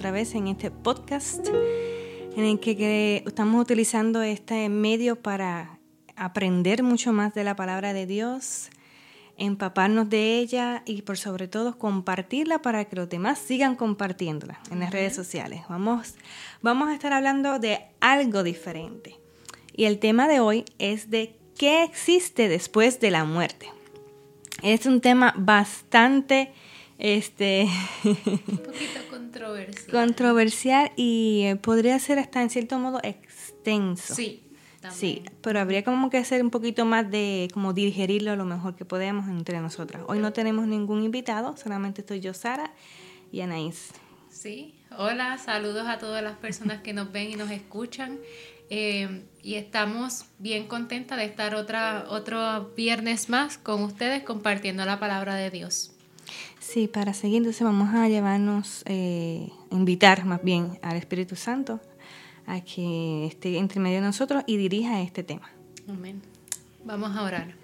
otra vez en este podcast en el que, estamos utilizando este medio para aprender mucho más de la palabra de Dios, empaparnos de ella y por sobre todo compartirla para que los demás sigan compartiéndola en las redes sociales. Vamos, vamos a estar hablando de algo diferente. Y el tema de hoy es de qué existe después de la muerte. Es un tema bastante este un poquito controversial. controversial y eh, podría ser hasta en cierto modo extenso. Sí. Sí, pero habría como que hacer un poquito más de como digerirlo lo mejor que podemos entre nosotras. Hoy no tenemos ningún invitado, solamente estoy yo, Sara y Anaís. Sí, hola, saludos a todas las personas que nos ven y nos escuchan. Eh, y estamos bien contentas de estar otra, otro viernes más con ustedes compartiendo la palabra de Dios. Sí, para seguir, entonces vamos a llevarnos, eh, invitar más bien al Espíritu Santo a que esté entre medio de nosotros y dirija este tema. Amén. Vamos a orar.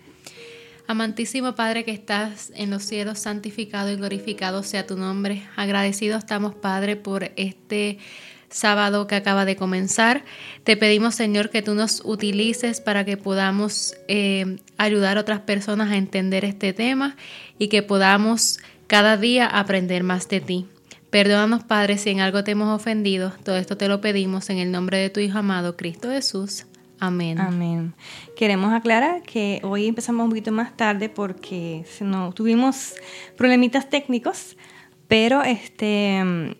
Amantísimo Padre que estás en los cielos, santificado y glorificado sea tu nombre. Agradecidos estamos, Padre, por este sábado que acaba de comenzar. Te pedimos, Señor, que tú nos utilices para que podamos eh, ayudar a otras personas a entender este tema y que podamos cada día aprender más de ti. Perdónanos, Padre, si en algo te hemos ofendido. Todo esto te lo pedimos en el nombre de tu Hijo amado, Cristo Jesús. Amén. Amén. Queremos aclarar que hoy empezamos un poquito más tarde porque no, tuvimos problemitas técnicos, pero este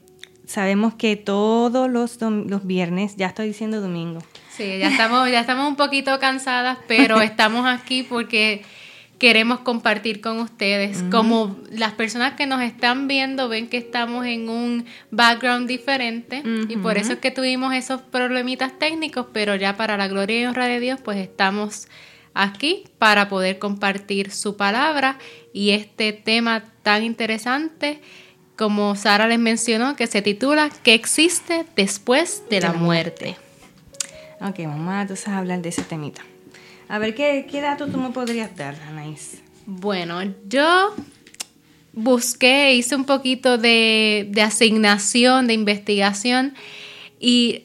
sabemos que todos los, los viernes, ya estoy diciendo domingo. Sí, ya estamos, ya estamos un poquito cansadas, pero estamos aquí porque queremos compartir con ustedes. Como las personas que nos están viendo ven que estamos en un background diferente y por eso es que tuvimos esos problemitas técnicos, pero ya para la gloria y honra de Dios, pues estamos aquí para poder compartir su palabra y este tema tan interesante como Sara les mencionó, que se titula ¿Qué existe después de la muerte? Ok, vamos a entonces hablar de ese temita. A ver, ¿qué, qué dato tú me podrías dar, Anaís? Bueno, yo busqué, hice un poquito de, asignación, de investigación y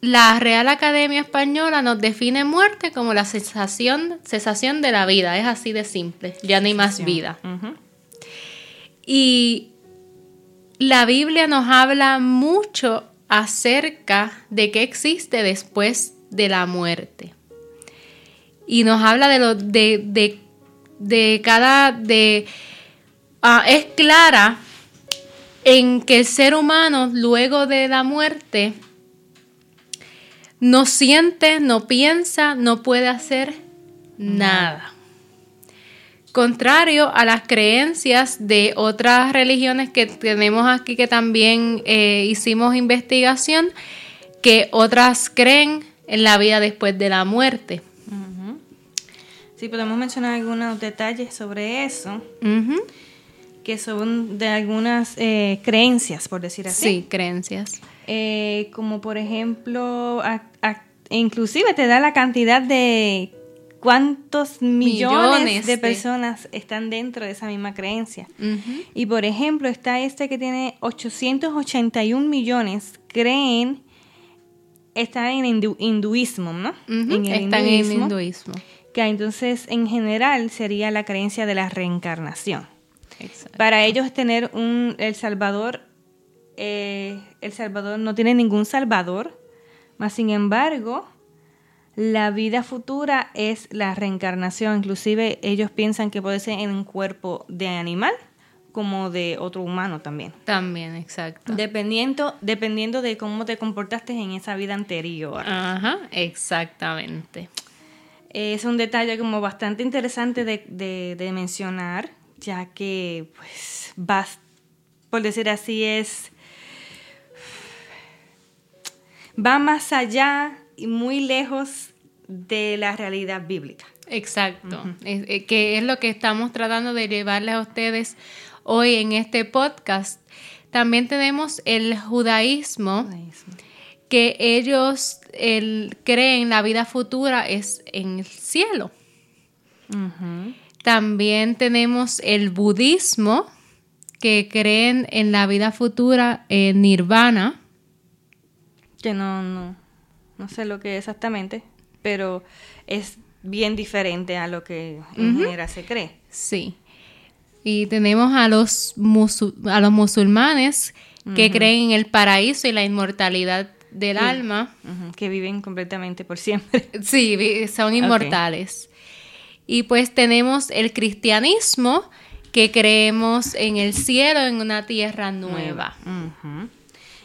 la Real Academia Española nos define muerte como la cesación, cesación de la vida. Es así de simple, ya no hay más vida. Y la Biblia nos habla mucho acerca de qué existe después de la muerte y nos habla de lo de, de, cada de ah, es clara en que el ser humano luego de la muerte no siente, no piensa, no puede hacer nada. Contrario a las creencias de otras religiones que tenemos aquí que también eh, hicimos investigación, que otras creen en la vida después de la muerte. Sí, podemos mencionar algunos detalles sobre eso, que son de algunas eh, creencias, por decir así. Sí, creencias. Eh, como por ejemplo, inclusive te da la cantidad de cuántos millones, de personas están dentro de esa misma creencia. Y por ejemplo, está este que tiene 881 millones, creen, está en hinduismo, ¿no? en el están en el hinduismo que entonces en general sería la creencia de la reencarnación. Para ellos tener un El Salvador, eh, El Salvador no tiene ningún Salvador, más sin embargo, la vida futura es la reencarnación. Inclusive ellos piensan que puede ser en un cuerpo de animal como de otro humano también. También, exacto. Dependiendo, dependiendo de cómo te comportaste en esa vida anterior. Ajá, exactamente. Es un detalle como bastante interesante de, mencionar, ya que, pues, vas, por decir así, es... va más allá y muy lejos de la realidad bíblica. Exacto, eh, que es lo que estamos tratando de llevarles a ustedes hoy en este podcast. También tenemos el judaísmo que ellos creen la vida futura es en el cielo. También tenemos el budismo, que creen en la vida futura en nirvana. Que no, no, no sé lo que es exactamente, pero es bien diferente a lo que en general se cree. Sí. Y tenemos a los, a los musulmanes que creen en el paraíso y la inmortalidad del alma. Que viven completamente por siempre. Sí, son inmortales. Y pues tenemos el cristianismo, que creemos en el cielo, en una tierra nueva.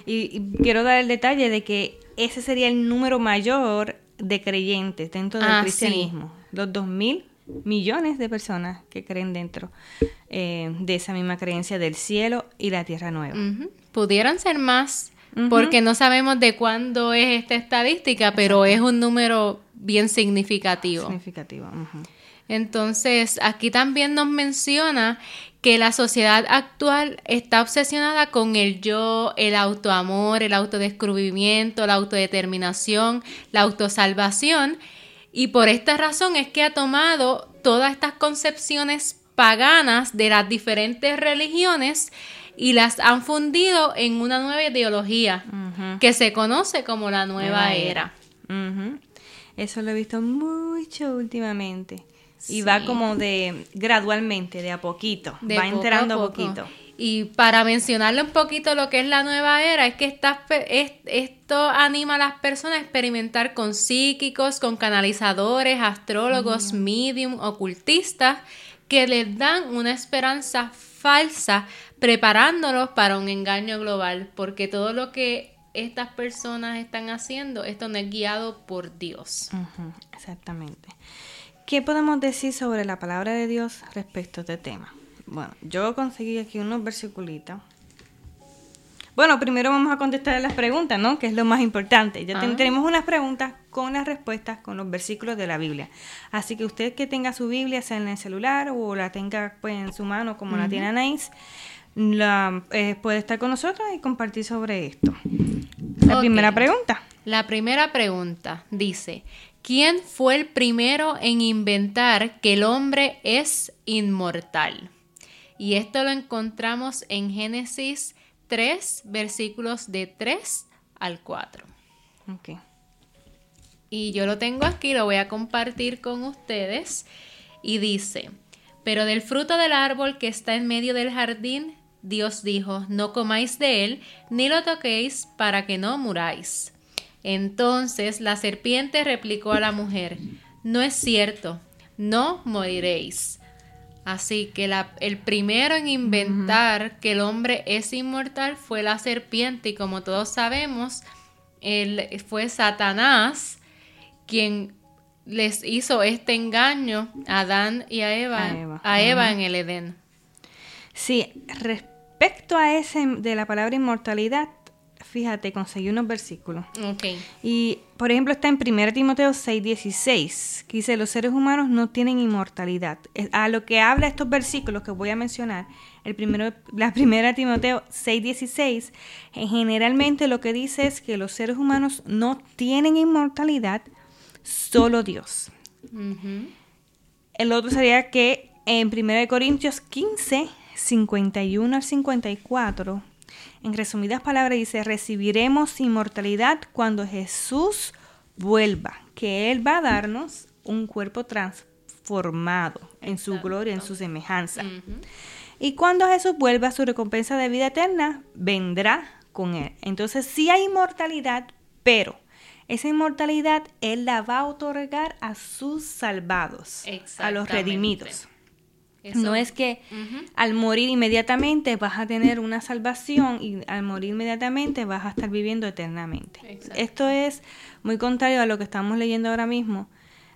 Y, quiero dar el detalle de que ese sería el número mayor de creyentes dentro del ah, cristianismo. Los dos mil millones de personas que creen dentro eh, de esa misma creencia del cielo y la tierra nueva. Pudieran ser más, porque no sabemos de cuándo es esta estadística, pero es un número bien significativo. Significativo. Entonces, aquí también nos menciona que la sociedad actual está obsesionada con el yo, el autoamor, el autodescubrimiento, la autodeterminación, la autosalvación. Y por esta razón es que ha tomado todas estas concepciones paganas de las diferentes religiones y las han fundido en una nueva ideología que se conoce como la nueva, era. Eso lo he visto mucho últimamente. Y va como de gradualmente, de a poquito, va entrando a poquito. Y para mencionarle un poquito lo que es la nueva era, es que esta, esto anima a las personas a experimentar con psíquicos, con canalizadores, astrólogos, medium, ocultistas, que les dan una esperanza falsa, preparándolos para un engaño global, porque todo lo que estas personas están haciendo, esto no es guiado por Dios. exactamente. ¿Qué podemos decir sobre la palabra de Dios respecto a este tema? Bueno, yo conseguí aquí unos versículos. Bueno, primero vamos a contestar las preguntas, ¿no? Que es lo más importante. Ya ah. tenemos unas preguntas con las respuestas con los versículos de la Biblia. Así que usted que tenga su Biblia, sea en el celular o la tenga pues, en su mano como la tiene Anaís, la, eh, puede estar con nosotros y compartir sobre esto. La primera pregunta. La primera pregunta dice, ¿Quién fue el primero en inventar que el hombre es inmortal? Y esto lo encontramos en Génesis 3, versículos de 3 al 4. Okay. Y yo lo tengo aquí, lo voy a compartir con ustedes. Y dice, pero del fruto del árbol que está en medio del jardín, Dios dijo, no comáis de él, ni lo toquéis para que no muráis. Entonces la serpiente replicó a la mujer, no es cierto, no moriréis. Así que el primero en inventar que el hombre es inmortal fue la serpiente y como todos sabemos, él fue Satanás quien les hizo este engaño a Adán y a Eva, a Eva, en el Edén. Sí, respecto a ese de la palabra inmortalidad, fíjate, conseguí unos versículos. Okay. Y, por ejemplo, está en 1 Timoteo 6:16, que dice, los seres humanos no tienen inmortalidad. A lo que habla estos versículos que voy a mencionar, el primero, la primera Timoteo 6:16, generalmente lo que dice es que los seres humanos no tienen inmortalidad, solo Dios. El otro sería que en 1 Corintios 15, 51 al 54, en resumidas palabras dice, recibiremos inmortalidad cuando Jesús vuelva, que Él va a darnos un cuerpo transformado en su gloria, en su semejanza. Y cuando Jesús vuelva, su recompensa de vida eterna vendrá con Él. Entonces sí hay inmortalidad, pero esa inmortalidad Él la va a otorgar a sus salvados, a los redimidos. No es que al morir inmediatamente vas a tener una salvación y al morir inmediatamente vas a estar viviendo eternamente. Esto es muy contrario a lo que estamos leyendo ahora mismo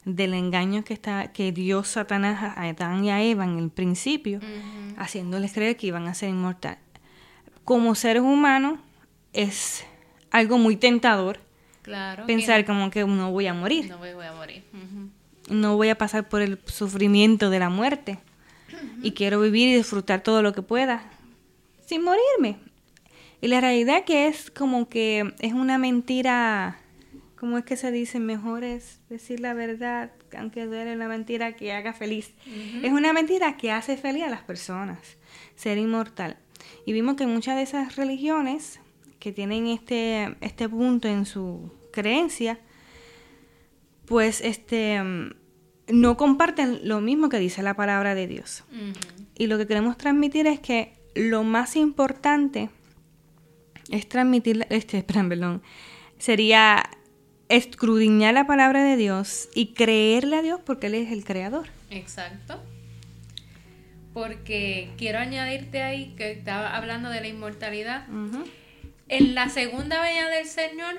del engaño que está que Dios Satanás a Adán y a Eva en el principio, haciéndoles creer que iban a ser inmortales. Como seres humanos es algo muy tentador pensar como que no voy a morir. No voy, a morir. No voy a pasar por el sufrimiento de la muerte y quiero vivir y disfrutar todo lo que pueda sin morirme. Y la realidad que es como que es una mentira, ¿cómo es que se dice? Mejor es decir la verdad, aunque duele una mentira que haga feliz. Es una mentira que hace feliz a las personas, ser inmortal. Y vimos que muchas de esas religiones que tienen este, este punto en su creencia, pues este no comparten lo mismo que dice la palabra de Dios. Y lo que queremos transmitir es que lo más importante es transmitir, este, perdón, sería escudriñar la palabra de Dios y creerle a Dios porque Él es el creador. Exacto. Porque quiero añadirte ahí que estaba hablando de la inmortalidad. En la segunda venida del Señor,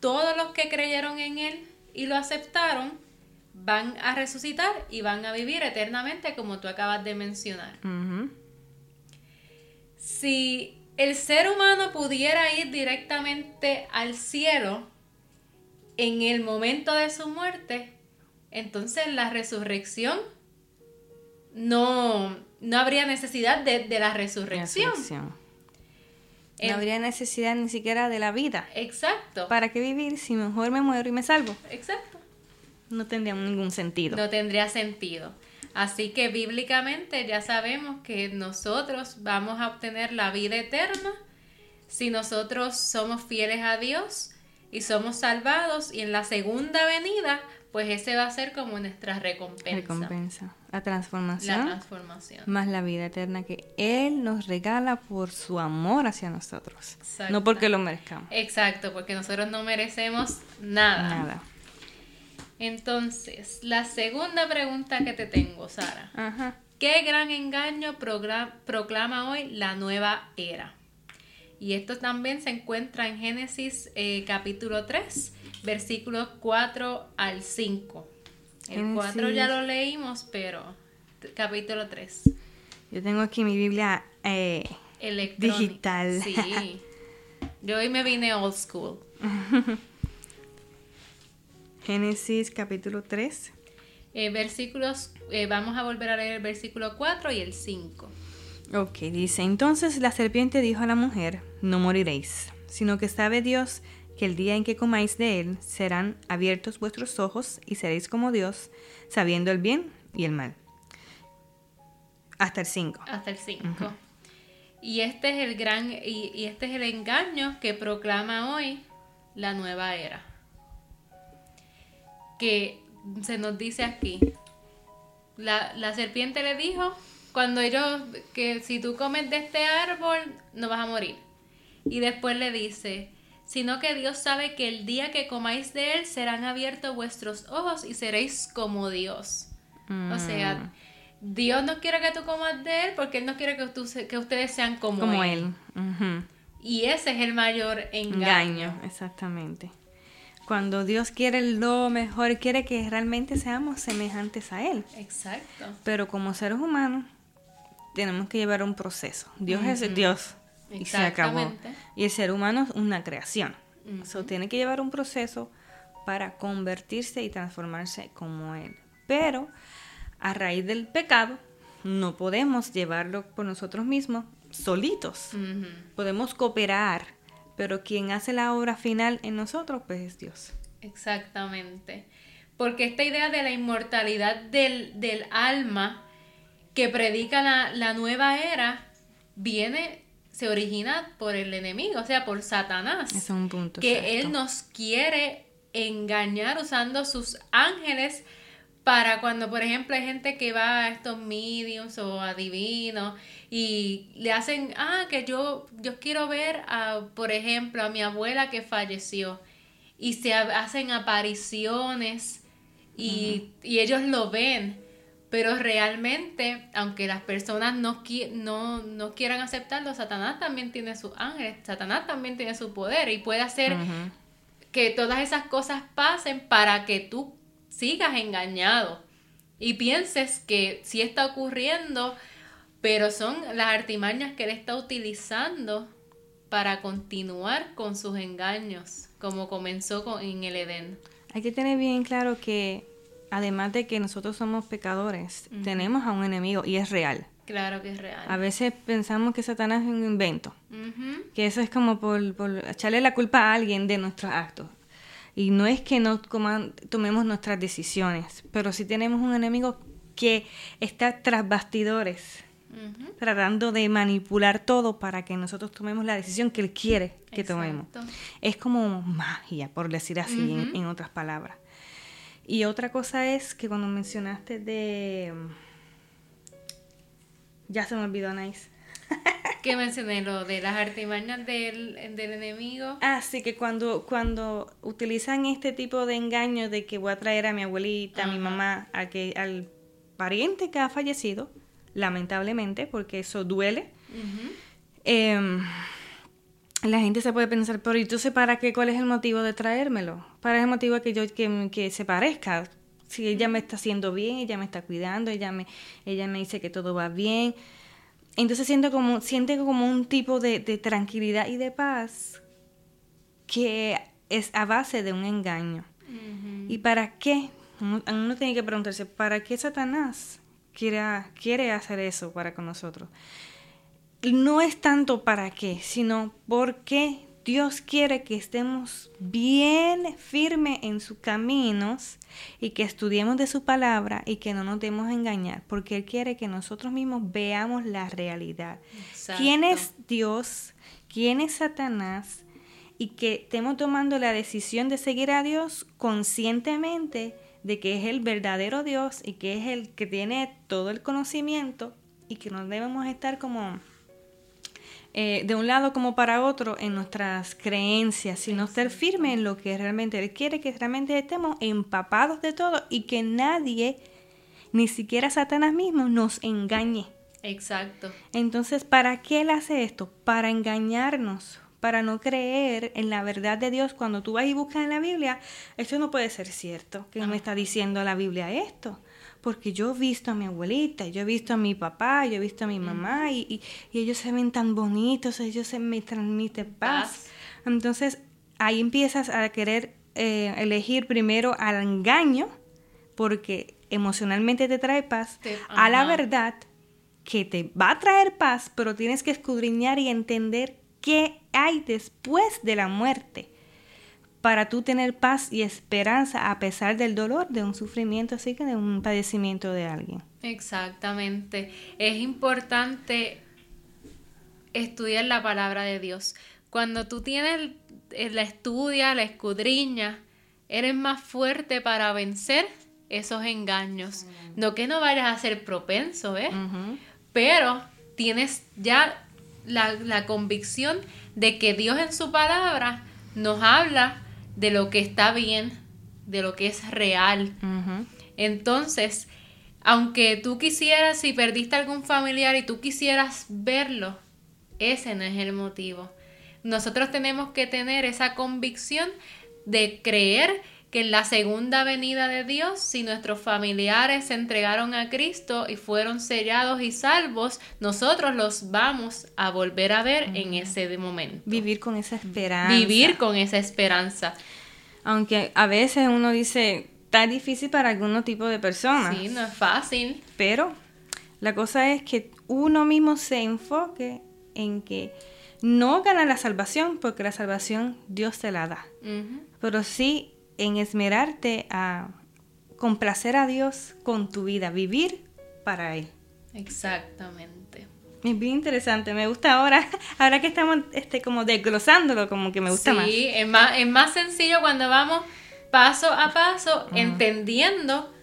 todos los que creyeron en Él y lo aceptaron van a resucitar y van a vivir eternamente como tú acabas de mencionar. Si el ser humano pudiera ir directamente al cielo en el momento de su muerte, entonces la resurrección no, no habría necesidad de, la resurrección. no habría necesidad ni siquiera de la vida. Exacto. ¿Para qué vivir si mejor me muero y me salvo? Exacto. No tendría ningún sentido. No tendría sentido. Así que bíblicamente ya sabemos que nosotros vamos a obtener la vida eterna si nosotros somos fieles a Dios y somos salvados y en la segunda venida pues ese va a ser como nuestra recompensa. Recompensa. La transformación. La transformación. Más la vida eterna que Él nos regala por su amor hacia nosotros. No porque lo merezcamos. Exacto, porque nosotros no merecemos nada. Nada. Entonces, la segunda pregunta que te tengo, Sara. Ajá. ¿Qué gran engaño proclama hoy la nueva era? Y esto también se encuentra en Génesis eh, capítulo 3, versículos 4 al 5. El 4 ya lo leímos, pero capítulo 3. Yo tengo aquí mi Biblia eh, digital. Sí. Yo hoy me vine old school. Génesis capítulo 3. Eh, versículos, eh, vamos a volver a leer el versículo 4 y el 5. Ok, dice, entonces la serpiente dijo a la mujer, no moriréis, sino que sabe Dios que el día en que comáis de él serán abiertos vuestros ojos y seréis como Dios, sabiendo el bien y el mal. Hasta el 5. Hasta el 5. Y este es el gran y, y este es el engaño que proclama hoy la nueva era que se nos dice aquí. La, serpiente le dijo, cuando ellos, que si tú comes de este árbol, no vas a morir. Y después le dice, sino que Dios sabe que el día que comáis de él serán abiertos vuestros ojos y seréis como Dios. O sea, mm. Dios no quiere que tú comas de él porque Él no quiere que, tú, que ustedes sean como, Él. Y ese es el mayor engaño. engaño. Exactamente. Cuando Dios quiere lo mejor, quiere que realmente seamos semejantes a Él. Exacto. Pero como seres humanos, tenemos que llevar un proceso. Dios es Dios y se acabó. Y el ser humano es una creación. Eso tiene que llevar un proceso para convertirse y transformarse como Él. Pero a raíz del pecado, no podemos llevarlo por nosotros mismos solitos. Podemos cooperar pero quien hace la obra final en nosotros, pues es Dios. Exactamente. Porque esta idea de la inmortalidad del, alma que predica la, nueva era viene, se origina por el enemigo, o sea, por Satanás. Es un punto. Que él nos quiere engañar usando sus ángeles para cuando, por ejemplo, hay gente que va a estos mediums o adivinos y le hacen, ah, que yo, yo quiero ver, a, por ejemplo, a mi abuela que falleció y se hacen apariciones y, ellos lo ven, pero realmente, aunque las personas no, no, no quieran aceptarlo, Satanás también tiene sus ángeles, Satanás también tiene su poder y puede hacer que todas esas cosas pasen para que tú sigas engañado y pienses que sí está ocurriendo, pero son las artimañas que él está utilizando para continuar con sus engaños, como comenzó con, en el Edén. Hay que tener bien claro que además de que nosotros somos pecadores, tenemos a un enemigo y es real. Claro que es real. A veces pensamos que Satanás es un invento, que eso es como por, por echarle la culpa a alguien de nuestros actos. Y no es que no tomemos nuestras decisiones, pero sí tenemos un enemigo que está tras bastidores tratando de manipular todo para que nosotros tomemos la decisión que Él quiere que tomemos. Es como magia, por decir así, en, otras palabras. Y otra cosa es que cuando mencionaste de... Ya se me olvidó, Nice. ¿Qué mencioné? Lo de las artimañas del, del enemigo. Ah, sí, que cuando, cuando utilizan este tipo de engaño de que voy a traer a mi abuelita, a mi mamá, a que, al pariente que ha fallecido, lamentablemente, porque eso duele, em, la gente se puede pensar, pero entonces para qué? ¿Cuál es el motivo de traérmelo? ¿Para el motivo que yo que, que se parezca? Si ella me está haciendo bien, ella me está cuidando, ella me, ella me dice que todo va bien. Entonces siento como, siente como un tipo de, tranquilidad y de paz que es a base de un engaño. ¿Y para qué? Uno tiene que preguntarse, ¿para qué Satanás quiere, quiere hacer eso para con nosotros? No es tanto para qué, sino porque Dios quiere que estemos bien firmes en sus caminos y que estudiemos de su palabra y que no nos demos a engañar, porque Él quiere que nosotros mismos veamos la realidad. ¿Quién es Dios? ¿Quién es Satanás? Y que estemos tomando la decisión de seguir a Dios conscientemente de que es el verdadero Dios y que es el que tiene todo el conocimiento y que no debemos estar como eh, de un lado como para otro en nuestras creencias, sino estar firme en lo que realmente Él quiere, que realmente estemos empapados de todo y que nadie, ni siquiera Satanás mismo, nos engañe. Exacto. Entonces, ¿para qué Él hace esto? Para engañarnos, para no creer en la verdad de Dios. Cuando tú vas y buscas en la Biblia, esto no puede ser cierto, que me está diciendo la Biblia esto porque yo he visto a mi abuelita, yo he visto a mi papá, yo he visto a mi mamá y, ellos se ven tan bonitos, ellos se me transmiten paz. Entonces ahí empiezas a querer eh, elegir primero al engaño, porque emocionalmente te trae paz, a la verdad que te va a traer paz, pero tienes que escudriñar y entender qué hay después de la muerte para tú tener paz y esperanza a pesar del dolor de un sufrimiento, así que de un padecimiento de alguien. Exactamente. Es importante estudiar la palabra de Dios. Cuando tú tienes eh, la estudia, la escudriña, eres más fuerte para vencer esos engaños. No que no vayas a ser propenso, ¿ves? Pero tienes ya la, la convicción de que Dios en su palabra nos habla de lo que está bien, de lo que es real. Entonces, aunque tú quisieras, si perdiste algún familiar y tú quisieras verlo, ese no es el motivo. Nosotros tenemos que tener esa convicción de creer que en la segunda venida de Dios, si nuestros familiares se entregaron a Cristo y fueron sellados y salvos, nosotros los vamos a volver a ver en ese momento. Vivir con esa esperanza. Vivir con esa esperanza. Aunque a veces uno dice, está difícil para algún tipo de personas. Sí, no es fácil. Pero la cosa es que uno mismo se enfoque en que no gana la salvación, porque la salvación Dios te la da. Pero sí en esmerarte a complacer a Dios con tu vida, vivir para Él. Exactamente. Es bien interesante, me gusta ahora, ahora que estamos este, como desglosándolo, como que me gusta más. Sí, es más, es más sencillo cuando vamos paso a paso entendiendo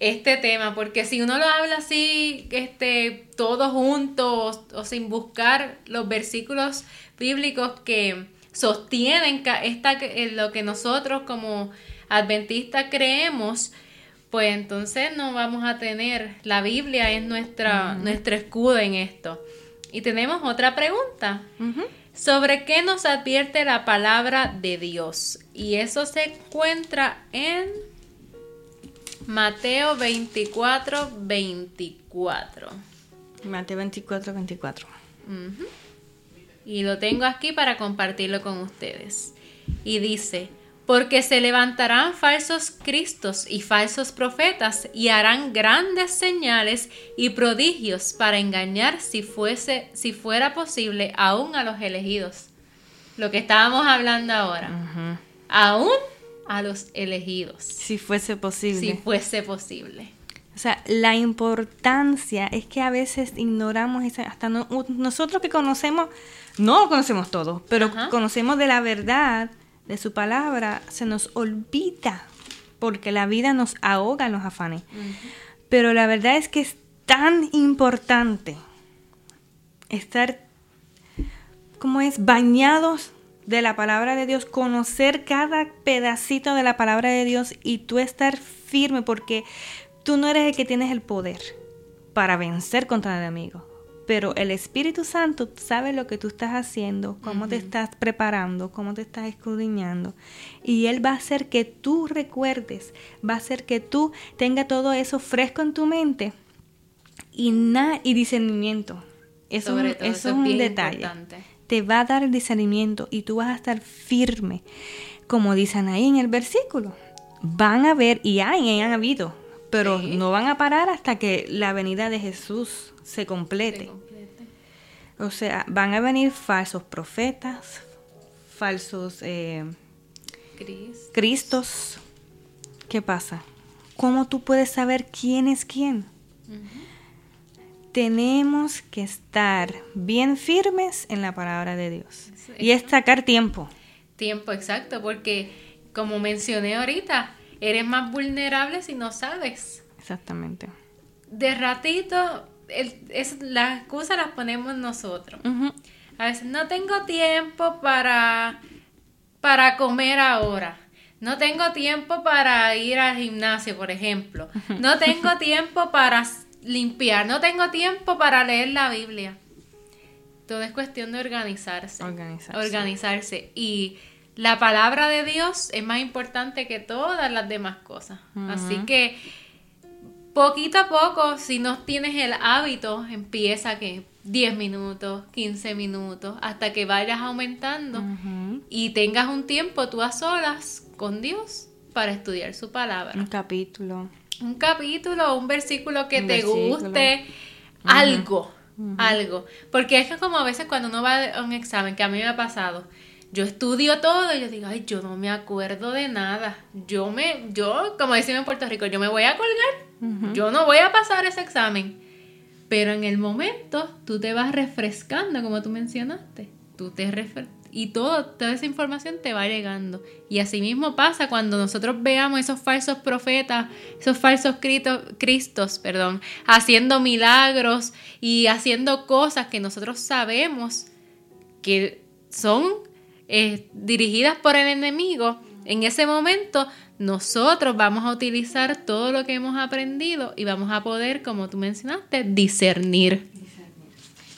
este tema, porque si uno lo habla así, este, todo juntos o sin buscar los versículos bíblicos que sostienen esta, lo que nosotros como adventistas creemos, pues entonces no vamos a tener, la Biblia es nuestra, nuestro escudo en esto. Y tenemos otra pregunta. ¿Sobre qué nos advierte la palabra de Dios? Y eso se encuentra en Mateo 24, 24. Mateo 24, 24 y lo tengo aquí para compartirlo con ustedes. Y dice, porque se levantarán falsos cristos y falsos profetas y harán grandes señales y prodigios para engañar si fuese si fuera posible aún a los elegidos. Lo que estábamos hablando ahora. Aún a los elegidos. Si fuese posible. Si fuese posible. O sea, la importancia es que a veces ignoramos esa, hasta nosotros que conocemos, no conocemos todo, pero conocemos de la verdad, de su palabra, se nos olvida, porque la vida nos ahoga en los afanes. Pero la verdad es que es tan importante estar, como es, bañados de la palabra de Dios, conocer cada pedacito de la palabra de Dios y tú estar firme, porque Tú no eres el que tienes el poder para vencer contra el enemigo, pero el Espíritu Santo sabe lo que tú estás haciendo, cómo te estás preparando, cómo te estás escudriñando. Y Él va a hacer que tú recuerdes, va a hacer que tú tengas todo eso fresco en tu mente y, y discernimiento. Eso, es un detalle. Te va a dar el discernimiento y tú vas a estar firme, como dicen ahí en el versículo. Van a ver, y hay, y han habido pero no van a parar hasta que la venida de Jesús se complete. O sea, van a venir falsos profetas, falsos eh, Cristos. ¿Qué pasa? ¿Cómo tú puedes saber quién es quién? Tenemos que estar bien firmes en la palabra de Dios. Y es sacar tiempo. Tiempo, exacto, porque como mencioné ahorita, eres más vulnerable si no sabes. Exactamente. De ratito, es, las excusas las ponemos nosotros. A veces no tengo tiempo para, para comer ahora. No tengo tiempo para ir al gimnasio, por ejemplo. No tengo tiempo para limpiar. No tengo tiempo para leer la Biblia. Todo es cuestión de organizarse. Organizarse. Organizarse. Y la palabra de Dios es más importante que todas las demás cosas. Así que poquito a poco, si no tienes el hábito, empieza que 10 minutos, 15 minutos, hasta que vayas aumentando y tengas un tiempo tú a solas con Dios para estudiar su palabra. Un capítulo. Un capítulo, un versículo que te guste, algo, algo. Porque es que como a veces cuando uno va a un examen, que a mí me ha pasado, yo estudio todo y yo digo, ay, yo no me acuerdo de nada. Yo me, yo, como decimos en Puerto Rico, yo me voy a colgar. Yo no voy a pasar ese examen. Pero en el momento tú te vas refrescando, como tú mencionaste. Tú te y todo, toda esa información te va llegando. Y así mismo pasa cuando nosotros veamos esos falsos profetas, esos falsos cristos, perdón, haciendo milagros y haciendo cosas que nosotros sabemos que son eh, dirigidas por el enemigo, en ese momento nosotros vamos a utilizar todo lo que hemos aprendido y vamos a poder, como tú mencionaste, discernir.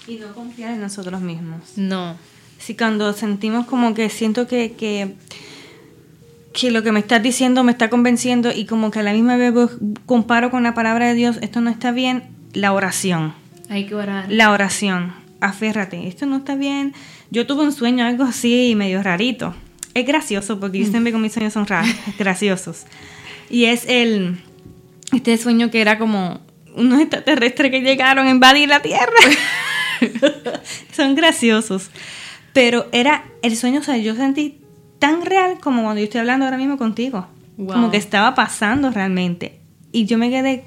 Y no confiar en nosotros mismos. No. Si cuando sentimos como que siento que, que, que lo que me estás diciendo me está convenciendo y como que a la misma vez comparo con la palabra de Dios, esto no está bien, la oración. Hay que orar. La oración. Aférrate, esto no está bien, yo tuve un sueño algo así medio rarito. Es gracioso porque yo mm. siempre con mis sueños son raros, graciosos. Y es el este sueño que era como unos extraterrestres que llegaron a invadir la Tierra. son graciosos. Pero era el sueño, o sea, yo sentí tan real como cuando yo estoy hablando ahora mismo contigo. Como que estaba pasando realmente. Y yo me quedé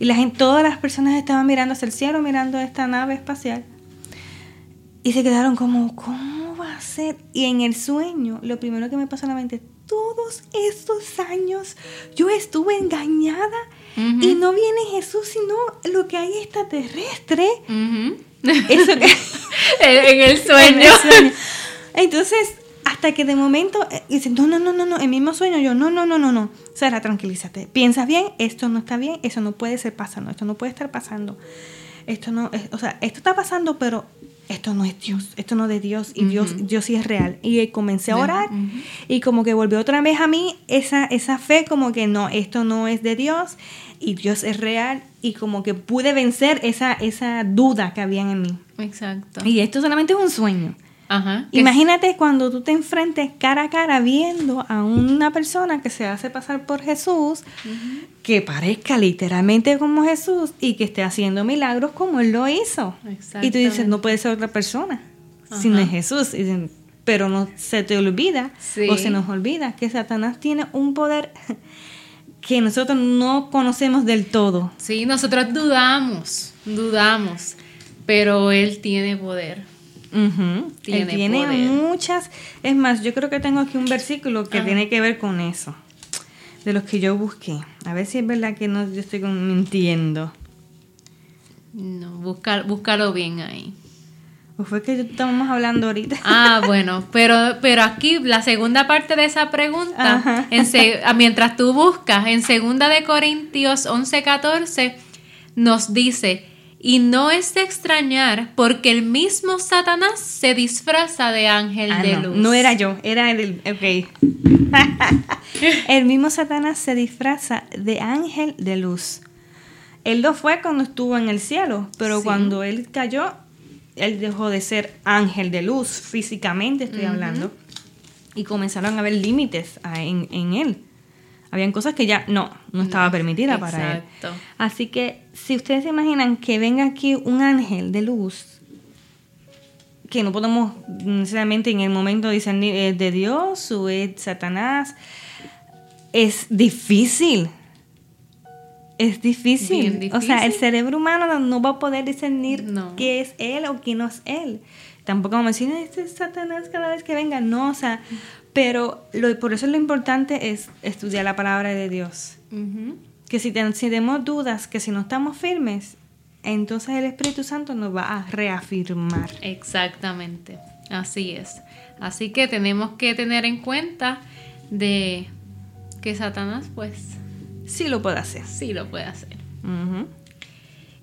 y la gente, todas las personas estaban mirando hacia el cielo, mirando esta nave espacial. Y se quedaron como, ¿cómo va a ser? Y en el sueño, lo primero que me pasó a la mente, todos estos años yo estuve engañada y no viene Jesús, sino lo que hay extraterrestre. Eso que... en, el sueño. Entonces, hasta que de momento eh, dicen, no, no, no, no, no, el mismo sueño yo, no, no, no, no, no. Sara, tranquilízate. Piensas bien, esto no está bien, eso no puede ser pasando, esto no puede estar pasando. Esto no, o sea, esto está pasando, pero esto no es Dios, esto no es de Dios y Dios, Dios sí es real. Y comencé a orar y como que volvió otra vez a mí esa, esa fe como que no, esto no es de Dios y Dios es real y como que pude vencer esa, esa duda que había en mí. Exacto. Y esto solamente es un sueño. Imagínate cuando tú te enfrentes cara a cara viendo a una persona que se hace pasar por Jesús, que parezca literalmente como Jesús y que esté haciendo milagros como Él lo hizo. Y tú dices, no puede ser otra persona, si no es Jesús. pero no se te olvida o se nos olvida que Satanás tiene un poder que nosotros no conocemos del todo. Sí, nosotros dudamos, dudamos, pero Él tiene poder. Tiene, Él tiene muchas. Es más, yo creo que tengo aquí un versículo que tiene que ver con eso, de los que yo busqué. A ver si es verdad que no yo estoy mintiendo. No, búscalo bien ahí. Pues fue que estamos hablando ahorita. Ah, bueno, pero, pero aquí la segunda parte de esa pregunta, en mientras tú buscas, en segunda de Corintios 11:14, nos dice, y no es de extrañar porque el mismo Satanás se disfraza de ángel ah, de luz. No era yo, era el... Ok. el mismo Satanás se disfraza de ángel de luz. Él lo fue cuando estuvo en el cielo, pero cuando él cayó, él dejó de ser ángel de luz, físicamente estoy hablando, y comenzaron a haber límites en, en, él. Habían cosas que ya no, no estaba permitida para él. Así que si ustedes se imaginan que venga aquí un ángel de luz, que no podemos necesariamente en el momento discernir es de Dios o es Satanás, es difícil es difícil. O sea, el cerebro humano no, va a poder discernir qué es él o qué no es él. Tampoco vamos a decir, este es Satanás cada vez que venga. No, o sea, pero lo, por eso lo importante es estudiar la palabra de Dios. Que si, tenemos dudas, que si no estamos firmes, entonces el Espíritu Santo nos va a reafirmar. Exactamente, así es. Así que tenemos que tener en cuenta de que Satanás pues sí lo puede hacer. Sí lo puede hacer.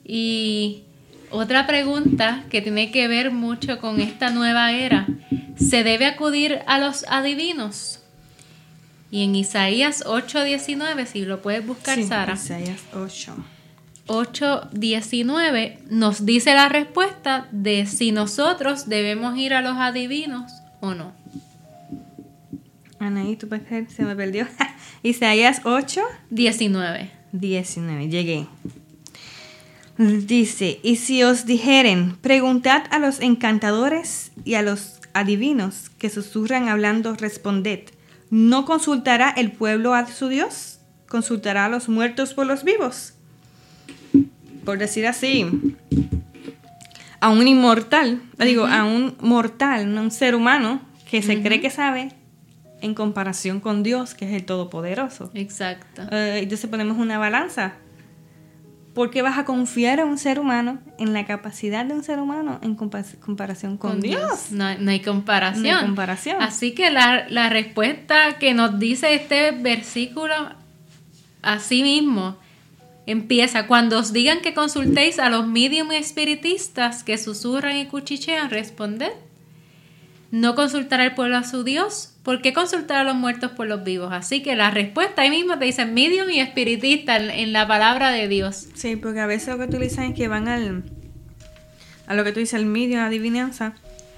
Y otra pregunta que tiene que ver mucho con esta nueva era, ¿se debe acudir a los adivinos? Y en Isaías 8:19, si lo puedes buscar, Sara. Isaías 8. 8:19 nos dice la respuesta de si nosotros debemos ir a los adivinos o no. Anaí, tu puedes se me perdió. Isaías 8, 19. 19, llegué. Dice, y si os dijeren, preguntad a los encantadores y a los adivinos que susurran hablando, responded, ¿no consultará el pueblo a su Dios? ¿Consultará a los muertos por los vivos? Por decir así, a un inmortal, digo, a un mortal, un ser humano que se cree que sabe, en comparación con Dios, que es el Todopoderoso. Exacto. Eh, entonces ponemos una balanza. ¿Por qué vas a confiar en un ser humano, en la capacidad de un ser humano en comparación con, Dios? No, hay comparación. No hay comparación. Así que la, la respuesta que nos dice este versículo, así mismo, empieza, cuando os digan que consultéis a los medium espiritistas que susurran y cuchichean, responded no consultará el pueblo a su Dios. ¿Por qué consultar a los muertos por los vivos? Así que la respuesta ahí mismo te dice medium y espiritista en, la palabra de Dios. Sí, porque a veces lo que utilizan es que van al, a lo que tú dices, el medium, adivinanza,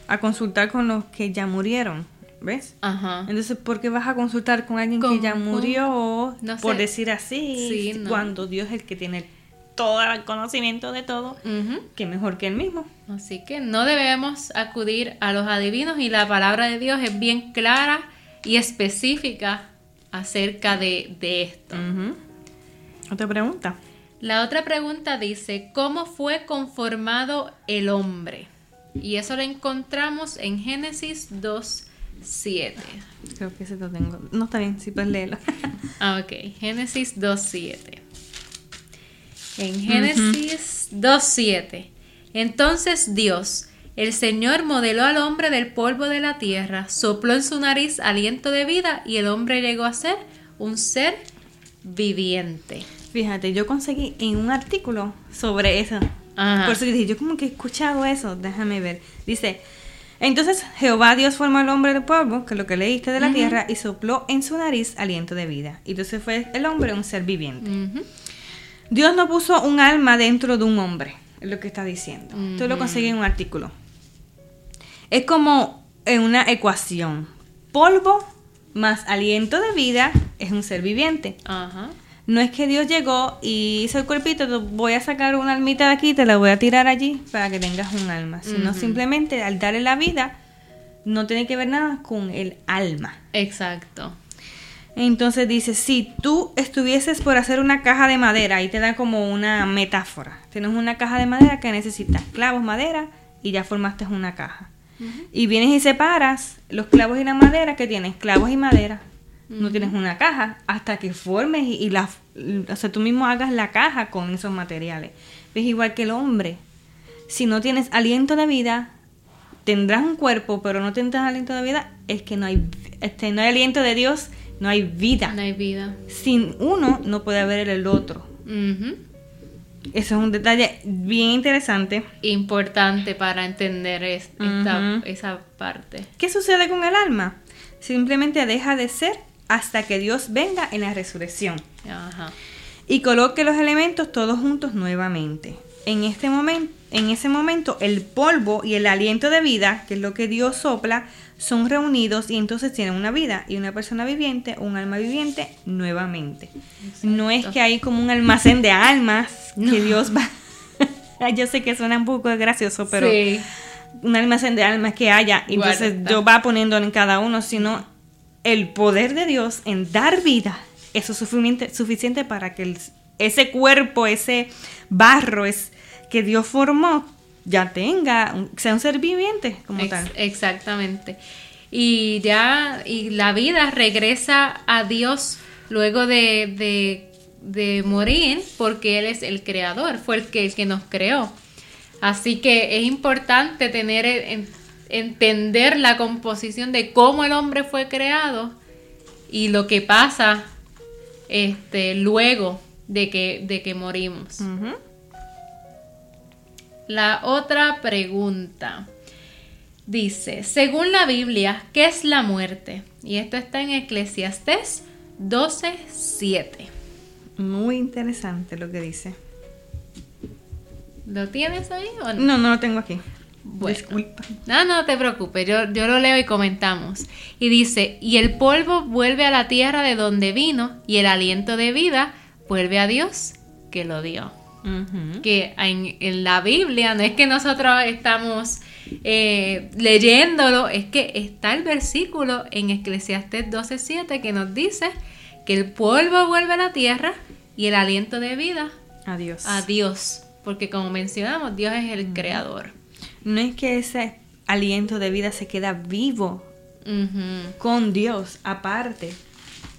a consultar con los que ya murieron. ¿Ves? Ajá. Entonces, ¿por qué vas a consultar con alguien que ya murió? por decir así, cuando Dios es el que tiene todo el conocimiento de todo, que mejor que él mismo. Así que no debemos acudir a los adivinos y la palabra de Dios es bien clara y específica acerca de, esto. Otra pregunta. La otra pregunta dice, ¿cómo fue conformado el hombre? Y eso lo encontramos en Génesis 2.7. Creo que ese lo tengo. No está bien, sí puedes leerlo. ah, ok. Génesis 2.7 en Génesis 2.7. Entonces Dios, el Señor modeló al hombre del polvo de la tierra, sopló en su nariz aliento de vida y el hombre llegó a ser un ser viviente. Fíjate, yo conseguí en un artículo sobre eso. Por eso dije, yo como que he escuchado eso, déjame ver. Dice, entonces Jehová Dios formó al hombre del polvo, que es lo que leíste de la tierra, y sopló en su nariz aliento de vida. Y entonces fue el hombre un ser viviente. Dios no puso un alma dentro de un hombre, es lo que está diciendo. Esto lo conseguí en un artículo. Es como en una ecuación. Polvo más aliento de vida es un ser viviente. No es que Dios llegó y hizo el cuerpito, voy a sacar una almita de aquí, te la voy a tirar allí para que tengas un alma. Sino simplemente al darle la vida, no tiene que ver nada con el alma. Exacto. Entonces dice, si tú estuvieses por hacer una caja de madera, ahí te da como una metáfora. Tienes una caja de madera que necesitas clavos, madera y ya formaste una caja. Y vienes y separas los clavos y la madera que tienes, clavos y madera. No tienes una caja hasta que formes y, la, o sea, tú mismo hagas la caja con esos materiales. Es igual que el hombre. Si no tienes aliento de vida, tendrás un cuerpo, pero no tendrás aliento de vida, es que no hay, este, no hay aliento de Dios no hay vida. No hay vida. Sin uno no puede haber el otro. Eso es un detalle bien interesante. Importante para entender esta, esa parte. ¿Qué sucede con el alma? Simplemente deja de ser hasta que Dios venga en la resurrección. Y coloque los elementos todos juntos nuevamente. En, este momento, en ese momento, el polvo y el aliento de vida, que es lo que Dios sopla, son reunidos y entonces tienen una vida y una persona viviente, un alma viviente nuevamente. No es que hay como un almacén de almas que Dios va... yo sé que suena un poco gracioso, pero un almacén de almas que haya y entonces yo va poniendo en cada uno, sino el poder de Dios en dar vida, eso es suficiente, suficiente para que ese cuerpo, ese barro es, que Dios formó, ya tenga, sea un ser viviente como tal. Exactamente. Y ya, y la vida regresa a Dios luego de, de, morir porque Él es el creador, fue el que, el que nos creó. Así que es importante tener, entender la composición de cómo el hombre fue creado y lo que pasa este, luego de que, de que morimos. La otra pregunta dice, según la Biblia, ¿qué es la muerte? Y esto está en Eclesiastés 12.7. Muy interesante lo que dice. ¿Lo tienes ahí o no? No, no lo tengo aquí. Disculpa. No, no te preocupes, yo, yo lo leo y comentamos. Y dice, y el polvo vuelve a la tierra de donde vino, y el aliento de vida vuelve a Dios que lo dio que en, la Biblia no es que nosotros estamos eh, leyéndolo, es que está el versículo en Eclesiastés 12:7 que nos dice que el polvo vuelve a la tierra y el aliento de vida a Dios. A Dios, porque como mencionamos, Dios es el creador. No es que ese aliento de vida se queda vivo con Dios aparte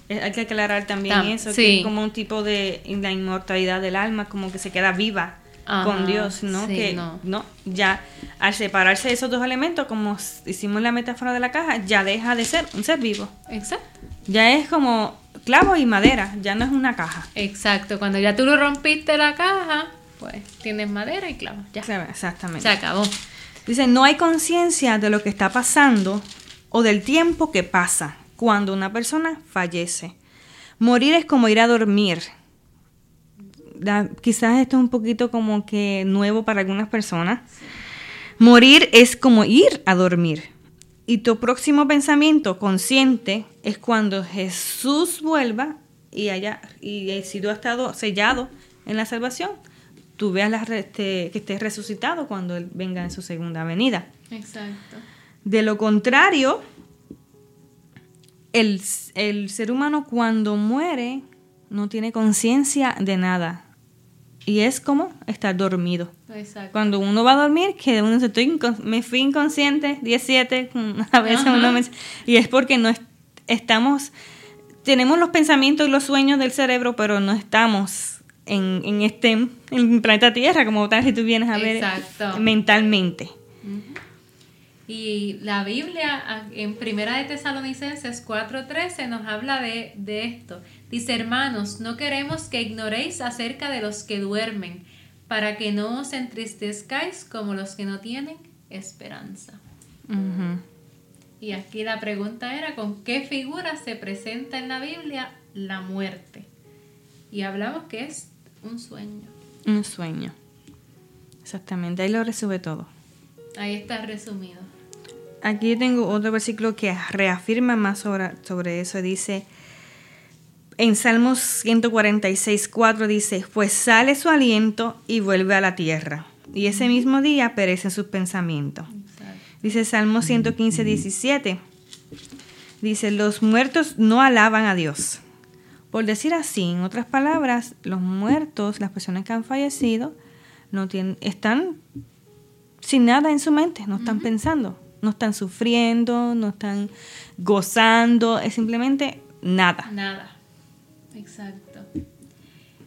hay que aclarar también eso, que es como un tipo de la inmortalidad del alma, como que se queda viva con Dios, ¿no? que no. ya al separarse esos dos elementos, como hicimos la metáfora de la caja, ya deja de ser un ser vivo. Exacto. Ya es como clavo y madera, ya no es una caja. Exacto, cuando ya tú lo rompiste la caja, pues tienes madera y clavo, ya. Exactamente. Se acabó. Dice, no hay conciencia de lo que está pasando o del tiempo que pasa cuando una persona fallece. Morir es como ir a dormir. quizás esto es un poquito como que nuevo para algunas personas. Morir es como ir a dormir. Y tu próximo pensamiento consciente es cuando Jesús vuelva y haya y si tú has estado sellado en la salvación, tú veas este, que estés resucitado cuando Él venga en su segunda venida. Exacto. De lo contrario, el, ser humano cuando muere no tiene conciencia de nada. Y es como estar dormido. Cuando uno va a dormir, que uno se estoy me fui inconsciente, 17, a veces uno me, y es porque no estamos, tenemos los pensamientos y los sueños del cerebro, pero no estamos en, en este, en el planeta Tierra, como tal, si tú vienes a ver mentalmente. Y la Biblia en Primera de Tesalonicenses 4:13 nos habla de, de, esto. Dice, hermanos, no queremos que ignoréis acerca de los que duermen, para que no os entristezcáis como los que no tienen esperanza. Y aquí la pregunta era, ¿con qué figura se presenta en la Biblia la muerte? Y hablamos que es un sueño. Un sueño. Exactamente, ahí lo resume todo. Ahí está resumido. Aquí tengo otro versículo que reafirma más sobre, sobre eso. Dice, en Salmos 146, 4 dice, pues sale su aliento y vuelve a la tierra. Y ese mismo día perecen sus pensamientos. Dice Salmos 115, 17. Dice, los muertos no alaban a Dios. Por decir así, en otras palabras, los muertos, las personas que han fallecido, no tienen, están sin nada en su mente, no están pensando, no están sufriendo, no están gozando, es simplemente nada. Nada, exacto.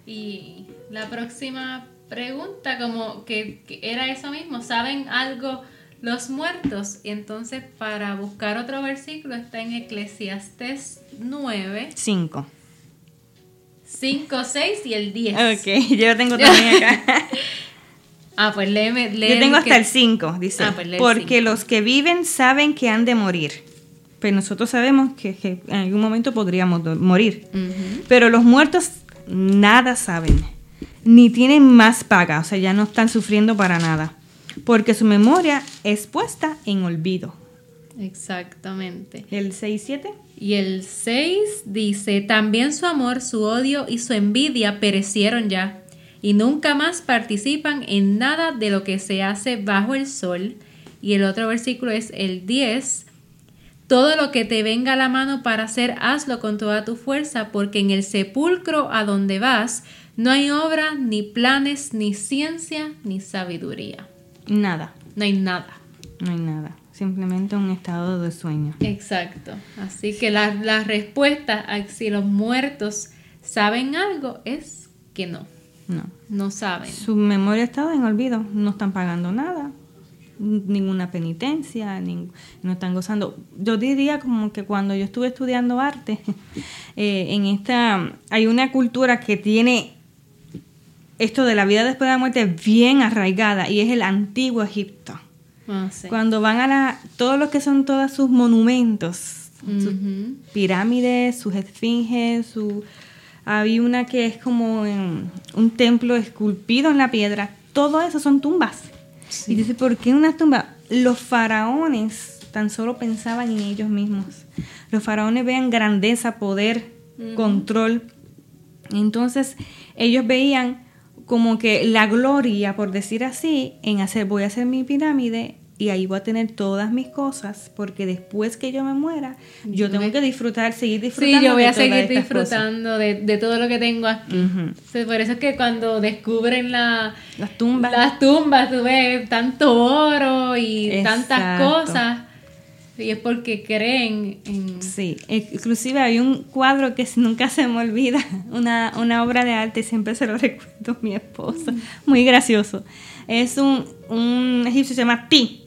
Y la próxima pregunta, como que, que era eso mismo, ¿saben algo los muertos? Y entonces para buscar otro versículo está en Eclesiastes 9. 5. 5, 6 y el 10. Ok, yo tengo también acá. ah, pues léeme. léeme Yo tengo hasta que- el 5, dice. Ah, pues lee porque cinco. los que viven saben que han de morir. Pero nosotros sabemos que, que en algún momento podríamos morir. Pero los muertos nada saben, ni tienen más paga, o sea, ya no están sufriendo para nada, porque su memoria es puesta en olvido. Exactamente. El 6-7. Y el 6 dice, también su amor, su odio y su envidia perecieron ya, y nunca más participan en nada de lo que se hace bajo el sol. Y el otro versículo es el 10, todo lo que te venga a la mano para hacer, hazlo con toda tu fuerza, porque en el sepulcro a donde vas no hay obra, ni planes, ni ciencia, ni sabiduría. Nada, No hay nada. no hay nada, simplemente un estado de sueño. Exacto. Así que la, la respuesta a si los muertos saben algo es que no, No. no saben. Su memoria está en olvido, no están pagando nada, ninguna penitencia, ning- no están gozando. Yo diría como que cuando yo estuve estudiando arte, eh, en esta hay una cultura que tiene esto de la vida después de la muerte bien arraigada y es el antiguo Egipto. Ah, sí. Cuando van a la, todos los que son todos sus monumentos, sus pirámides, sus esfinges, su había una que es como en un templo esculpido en la piedra. Todo eso son tumbas. Sí. Y dice, ¿por qué una tumba? Los faraones tan solo pensaban en ellos mismos. Los faraones vean grandeza, poder, control. Entonces, ellos veían como que la gloria, por decir así, en hacer, voy a hacer mi pirámide y ahí voy a tener todas mis cosas, porque después que yo me muera, yo tengo que disfrutar, seguir disfrutando. Sí, yo voy de a seguir disfrutando de, de todo lo que tengo aquí. Por eso es que cuando descubren la, Las tumbas. las tumbas, tú ves tanto oro y tantas cosas. Y es porque creen en... Sí, inclusive hay un cuadro que nunca se me olvida, una, una obra de arte, siempre se lo recuerdo a mi esposa, muy gracioso. Es un, un egipcio, se llama Ti,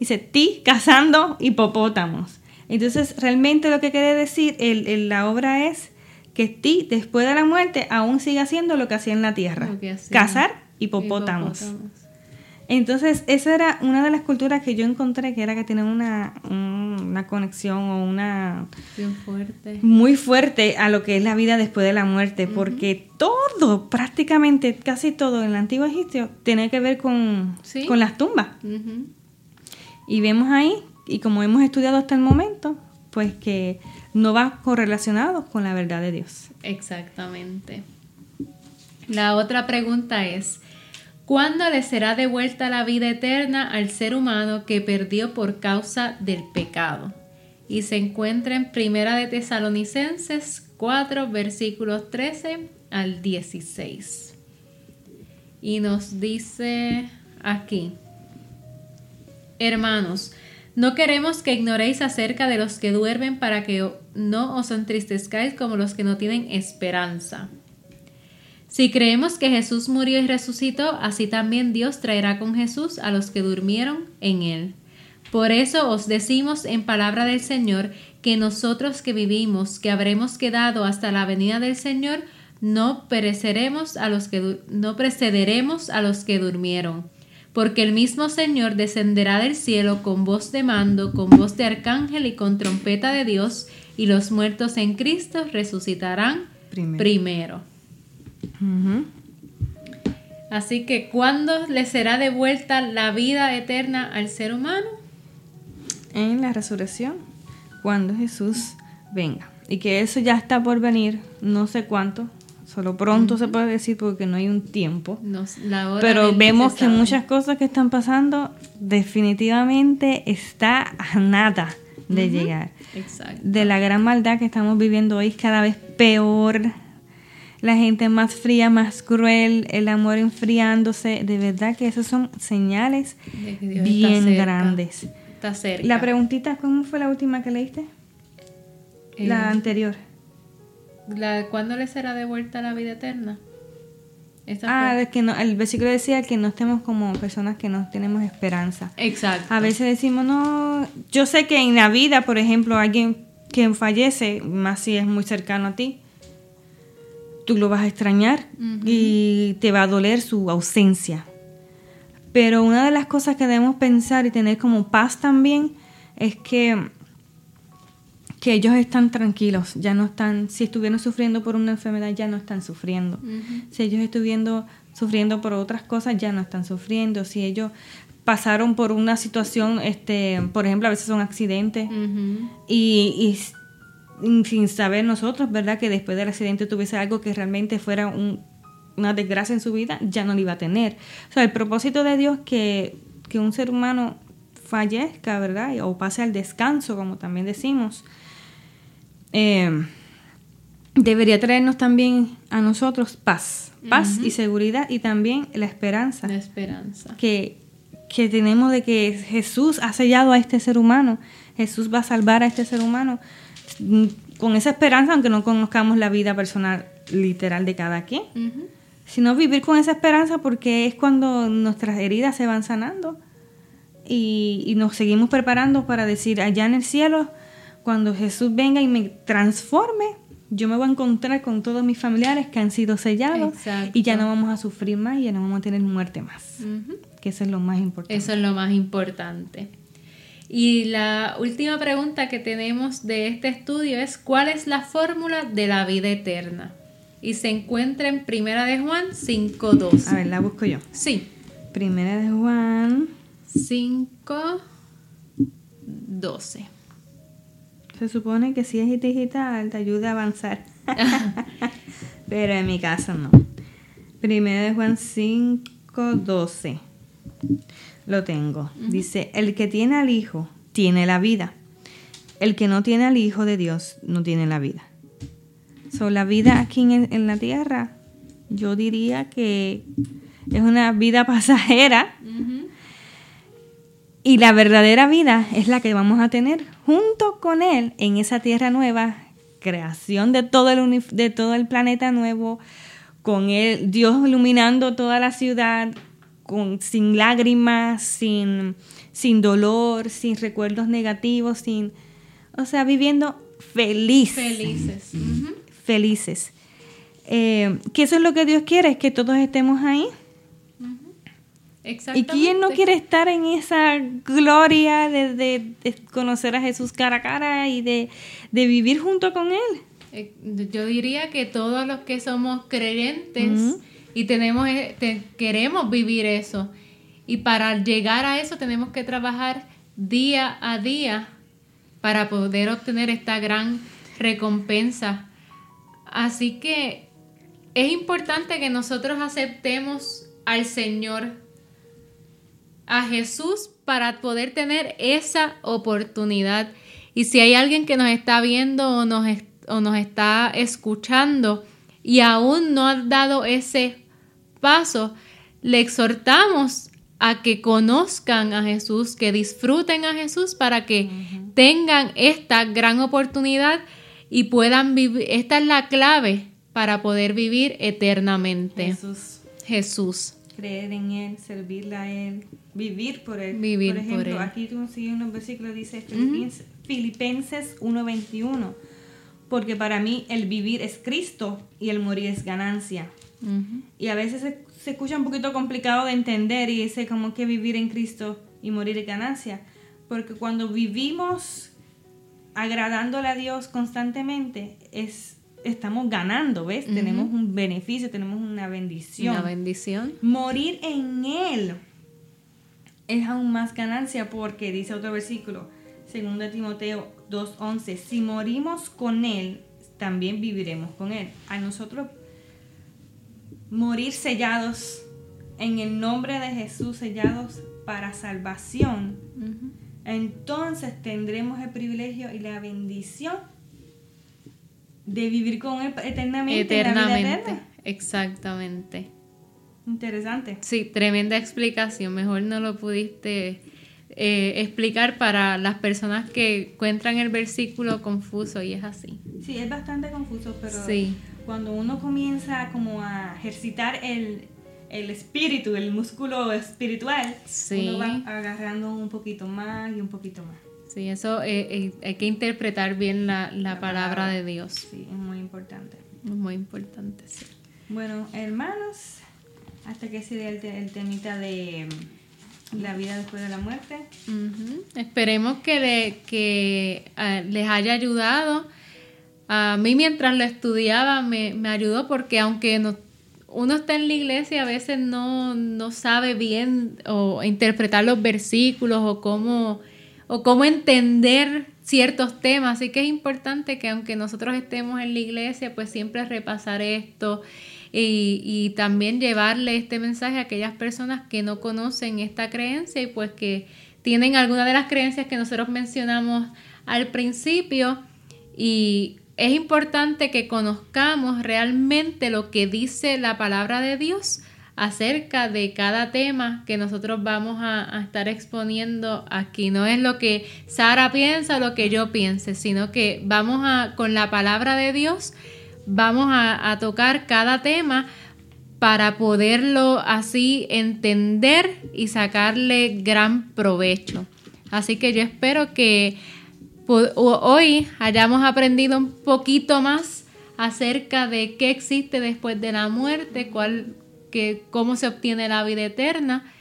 dice Ti cazando hipopótamos. Entonces, realmente lo que quiere decir el, el- la obra es que Ti, después de la muerte, aún sigue haciendo lo que hacía en la tierra, cazar hipopótamos. hipopótamos. Entonces, esa era una de las culturas que yo encontré que era que tienen una, un- una conexión o una Bien fuerte. muy fuerte a lo que es la vida después de la muerte, porque todo, prácticamente casi todo en el antiguo Egipcio tiene que ver con, Sí. con las tumbas. Y vemos ahí, y como hemos estudiado hasta el momento, pues que no va correlacionado con la verdad de Dios. Exactamente. La otra pregunta es, ¿cuándo le será devuelta la vida eterna al ser humano que perdió por causa del pecado? Y se encuentra en Primera de Tesalonicenses 4, versículos 13 al 16. Y nos dice aquí, Hermanos, no queremos que ignoréis acerca de los que duermen para que no os entristezcáis como los que no tienen esperanza. Si creemos que Jesús murió y resucitó, así también Dios traerá con Jesús a los que durmieron en él. Por eso os decimos en palabra del Señor que nosotros que vivimos, que habremos quedado hasta la venida del Señor, no pereceremos a los que no precederemos a los que durmieron. Porque el mismo Señor descenderá del cielo con voz de mando, con voz de arcángel y con trompeta de Dios, y los muertos en Cristo resucitarán Primero. Así que, ¿cuándo le será devuelta la vida eterna al ser humano? En la resurrección, cuando Jesús venga. Y que eso ya está por venir, no sé cuánto, solo pronto se puede decir porque no hay un tiempo. Nos- la hora Pero vemos que muchas cosas que están pasando definitivamente está a nada de llegar. Exacto. De la gran maldad que estamos viviendo hoy es cada vez peor. La gente más fría, más cruel, el amor enfriándose. De verdad que esas son señales está bien grandes. Está cerca. La preguntita, ¿cómo fue la última que leíste? Eh, La anterior. La- ¿Cuándo le será devuelta la vida eterna? Esa Ah, fue. es que no, el versículo decía que no estemos como personas que no tenemos esperanza. Exacto. A veces decimos, no, yo sé que en la vida, por ejemplo, alguien que fallece, más si es muy cercano a ti, tú lo vas a extrañar y te va a doler su ausencia. Pero una de las cosas que debemos pensar y tener como paz también es que, que ellos están tranquilos, ya no están, si estuvieron sufriendo por una enfermedad, ya no están sufriendo. Si ellos estuvieron sufriendo por otras cosas, ya no están sufriendo. Si ellos pasaron por una situación, este, por ejemplo, a veces son accidentes y, y sin saber nosotros, ¿verdad? Que después del accidente tuviese algo que realmente fuera un- una desgracia en su vida, ya no lo iba a tener. O sea, el propósito de Dios que, que un ser humano fallezca, ¿verdad? O pase al descanso, como también decimos, eh, debería traernos también a nosotros paz, paz y seguridad y también la esperanza La esperanza. que, que tenemos de que Jesús ha sellado a este ser humano, Jesús va a salvar a este ser humano mm, con esa esperanza, aunque no conozcamos la vida personal literal de cada quien, sino vivir con esa esperanza porque es cuando nuestras heridas se van sanando y, y nos seguimos preparando para decir allá en el cielo, cuando Jesús venga y me transforme, yo me voy a encontrar con todos mis familiares que han sido sellados Exacto. y ya no vamos a sufrir más y ya no vamos a tener muerte más que eso es lo más importante. Eso es lo más importante. Y la última pregunta que tenemos de este estudio es ¿cuál es la fórmula de la vida eterna? Y se encuentra en Primera de Juan 5.2. A ver, la busco yo. Sí, Primera de Juan, 5.12. se supone que si es digital te ayuda a avanzar. Pero en mi caso no. Primera de Juan 5.12. Lo tengo. Dice, el que tiene al Hijo tiene la vida. El que no tiene al Hijo de Dios no tiene la vida. So, la vida aquí en, en la tierra, yo diría que es una vida pasajera. Y la verdadera vida es la que vamos a tener junto con Él en esa tierra nueva, creación de todo el, de todo el planeta nuevo, con Él, Dios iluminando toda la ciudad, con, sin lágrimas, sin, sin dolor, sin recuerdos negativos, sin, o sea, viviendo feliz, Felices. Felices. Eh, que eso es lo que Dios quiere, es que todos estemos ahí. ¿Y quién no quiere estar en esa gloria de, de- de conocer a Jesús cara a cara y de, de vivir junto con Él? Eh, Yo diría que todos los que somos creyentes y tenemos eh, te- queremos vivir eso y para llegar a eso tenemos que trabajar día a día para poder obtener esta gran recompensa. Así que es importante que nosotros aceptemos al Señor, a Jesús, para poder tener esa oportunidad. Y si hay alguien que nos está viendo o nos, o nos está escuchando y aún no ha dado ese paso, le exhortamos a que conozcan a Jesús, que disfruten a Jesús para que tengan esta gran oportunidad y puedan vivir. Esta es la clave para poder vivir eternamente. Jesús, Jesús. Creer en Él, servirle a Él, vivir por Él. Vivir por por ejemplo, Él. aquí tú consigues unos versículos, dice Filipenses, Filipenses 1.21, porque para mí el vivir es Cristo y el morir es ganancia. Y a veces se, se escucha un poquito complicado de entender y dice como que vivir en Cristo y morir es ganancia. Porque cuando vivimos agradándole a Dios constantemente, es, estamos ganando, ¿ves? Tenemos un beneficio, tenemos una bendición. Una bendición. Morir en Él es aún más ganancia porque dice otro versículo, 2 Timoteo 2.11, si morimos con Él, también viviremos con Él. A nosotros morir sellados en el nombre de Jesús, sellados para salvación, entonces tendremos el privilegio y la bendición de vivir con él eternamente. Eternamente, exactamente. Interesante. Sí, tremenda explicación. Mejor no lo pudiste eh, explicar para las personas que encuentran el versículo confuso y es así. Sí, es bastante confuso, pero sí. cuando uno comienza como a ejercitar el, espíritu, el músculo espiritual, uno va agarrando un poquito más y un poquito más. Sí, eso eh, eh, hay que interpretar bien la, palabra, de Dios. Sí, es muy importante. Es muy importante, sí. Bueno, hermanos, hasta que se el, el temita de mm, la vida después de la muerte. Esperemos que, que ah, les haya ayudado. A mí mientras lo estudiaba me, ayudó porque aunque uno está en la iglesia a veces no, no sabe bien o interpretar los versículos o cómo, o cómo entender ciertos temas. Así que es importante que aunque nosotros estemos en la iglesia, pues siempre repasar esto y, también llevarle este mensaje a aquellas personas que no conocen esta creencia y pues que tienen alguna de las creencias que nosotros mencionamos al principio y es importante que conozcamos realmente lo que dice la palabra de Dios acerca de cada tema que nosotros vamos a, estar exponiendo aquí. No es lo que Sara piensa o lo que yo piense, sino que vamos a, con la palabra de Dios, vamos a, tocar cada tema para poderlo así entender y sacarle gran provecho. Así que yo espero que hoy hayamos aprendido un poquito más acerca de qué existe después de la muerte, cuál, que, cómo se obtiene la vida eterna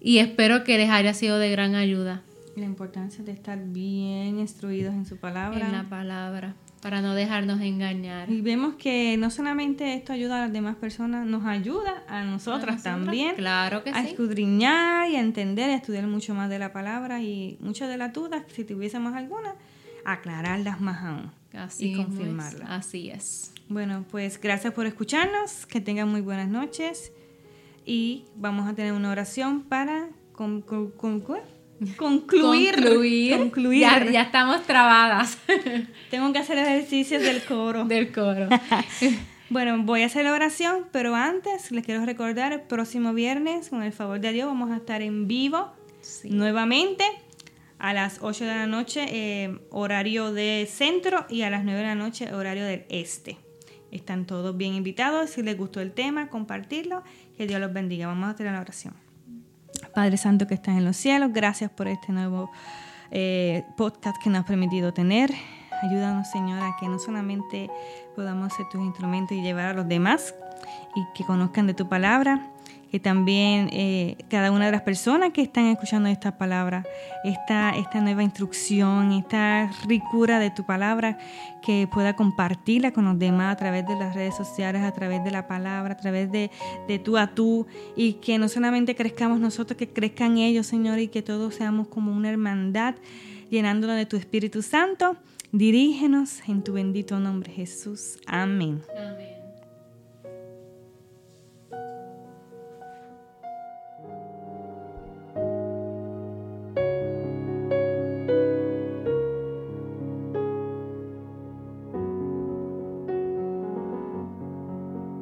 y espero que les haya sido de gran ayuda. La importancia de estar bien instruidos en su palabra. En la palabra para no dejarnos engañar. Y vemos que no solamente esto ayuda a las demás personas, nos ayuda a nosotras, también. Claro que a escudriñar y a entender, a estudiar mucho más de la palabra y muchas de las dudas, si tuviésemos alguna, aclararlas más aún. Así y confirmarlas. Así es. Bueno, pues gracias por escucharnos, que tengan muy buenas noches y vamos a tener una oración para concluir. Concluir. Concluir. Ya, estamos trabadas. Tengo que hacer ejercicios del coro. del coro. bueno, voy a hacer la oración, pero antes les quiero recordar, el próximo viernes, con el favor de Dios, vamos a estar en vivo nuevamente a las 8 de la noche, eh, horario de centro, y a las 9 de la noche, horario del este. Están todos bien invitados. Si les gustó el tema, compartirlo. Que Dios los bendiga. Vamos a tener la oración. Padre Santo que estás en los cielos, gracias por este nuevo eh, podcast que nos has permitido tener. Ayúdanos, Señor, a que no solamente podamos ser tus instrumentos y llevar a los demás y que conozcan de tu palabra, que también eh, cada una de las personas que están escuchando esta palabra, esta, esta nueva instrucción, esta ricura de tu palabra, que pueda compartirla con los demás a través de las redes sociales, a través de la palabra, a través de, de tú a tú, y que no solamente crezcamos nosotros, que crezcan ellos, Señor, y que todos seamos como una hermandad, llenándonos de tu Espíritu Santo. Dirígenos en tu bendito nombre, Jesús. Amén.